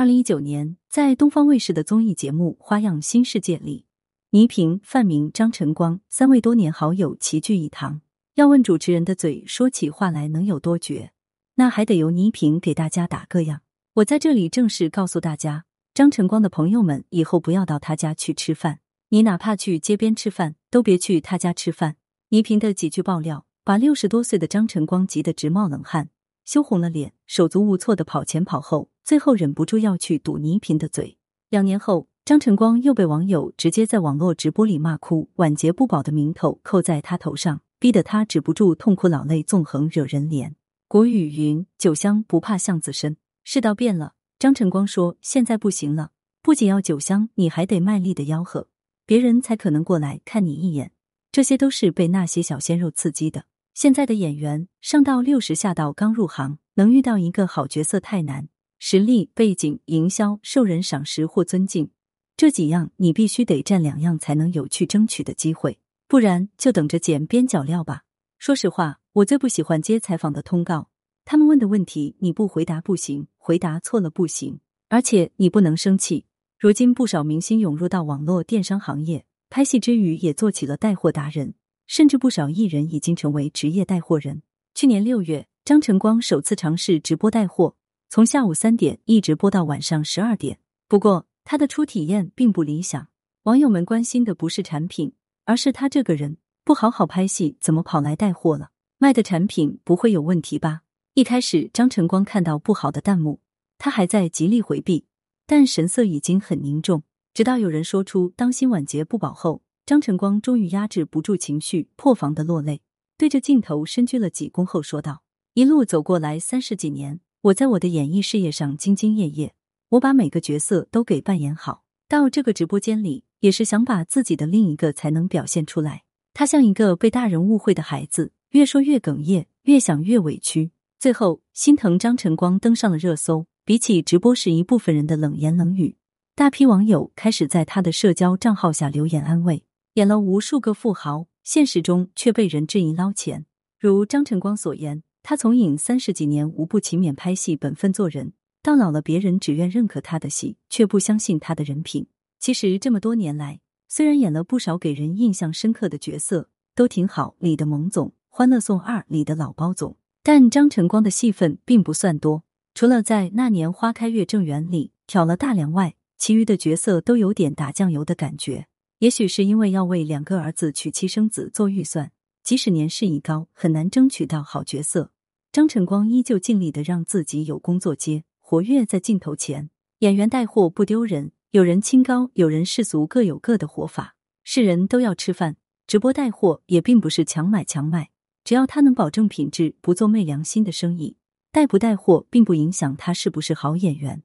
二零一九年，在东方卫视的综艺节目《花样新世界》里，倪萍、范明、张晨光三位多年好友齐聚一堂。要问主持人的嘴说起话来能有多绝，那还得由倪萍给大家打个样。我在这里正式告诉大家，张晨光的朋友们以后不要到他家去吃饭，你哪怕去街边吃饭，都别去他家吃饭。倪萍的几句爆料，把六十多岁的张晨光急得直冒冷汗，羞红了脸，手足无措的跑前跑后。最后忍不住要去堵倪萍的嘴。两年后，张晨光又被网友直接在网络直播里骂哭，晚节不保的名头扣在他头上，逼得他止不住痛哭老泪纵横，惹人怜。古语云：“酒香不怕巷子深。”世道变了，张晨光说：“现在不行了，不仅要酒香，你还得卖力的吆喝，别人才可能过来看你一眼。”这些都是被那些小鲜肉刺激的。现在的演员上到六十，下到刚入行，能遇到一个好角色太难。实力、背景、营销、受人赏识或尊敬，这几样你必须得占两样才能有去争取的机会，不然就等着捡边角料吧。说实话，我最不喜欢接采访的通告，他们问的问题你不回答不行，回答错了不行，而且你不能生气。如今不少明星涌入到网络电商行业，拍戏之余也做起了带货达人，甚至不少艺人已经成为职业带货人。去年六月，张晨光首次尝试直播带货。从下午三点一直播到晚上十二点，不过他的初体验并不理想。网友们关心的不是产品，而是他这个人不好好拍戏，怎么跑来带货了？卖的产品不会有问题吧？一开始，张晨光看到不好的弹幕，他还在极力回避，但神色已经很凝重。直到有人说出“当心晚节不保”后，张晨光终于压制不住情绪，破防的落泪，对着镜头深鞠了几躬后说道：“一路走过来三十几年。”我在我的演艺事业上兢兢业业，我把每个角色都给扮演好。到这个直播间里，也是想把自己的另一个才能表现出来。他像一个被大人误会的孩子，越说越哽咽，越想越委屈。最后，心疼张晨光登上了热搜。比起直播时一部分人的冷言冷语，大批网友开始在他的社交账号下留言安慰。演了无数个富豪，现实中却被人质疑捞钱。如张晨光所言。他从影三十几年，无不勤勉拍戏、本分做人，到老了别人只愿认可他的戏，却不相信他的人品。其实这么多年来，虽然演了不少给人印象深刻的角色，都挺好，里的蒙总、欢乐颂二里的老包总，但张晨光的戏份并不算多。除了在那年花开月正圆里挑了大梁外，其余的角色都有点打酱油的感觉。也许是因为要为两个儿子娶妻生子做预算。即使年事已高，很难争取到好角色，张晨光依旧尽力的让自己有工作接，活跃在镜头前。演员带货不丢人，有人清高，有人世俗，各有各的活法。是人都要吃饭，直播带货也并不是强买强卖，只要他能保证品质，不做昧良心的生意，带不带货并不影响他是不是好演员。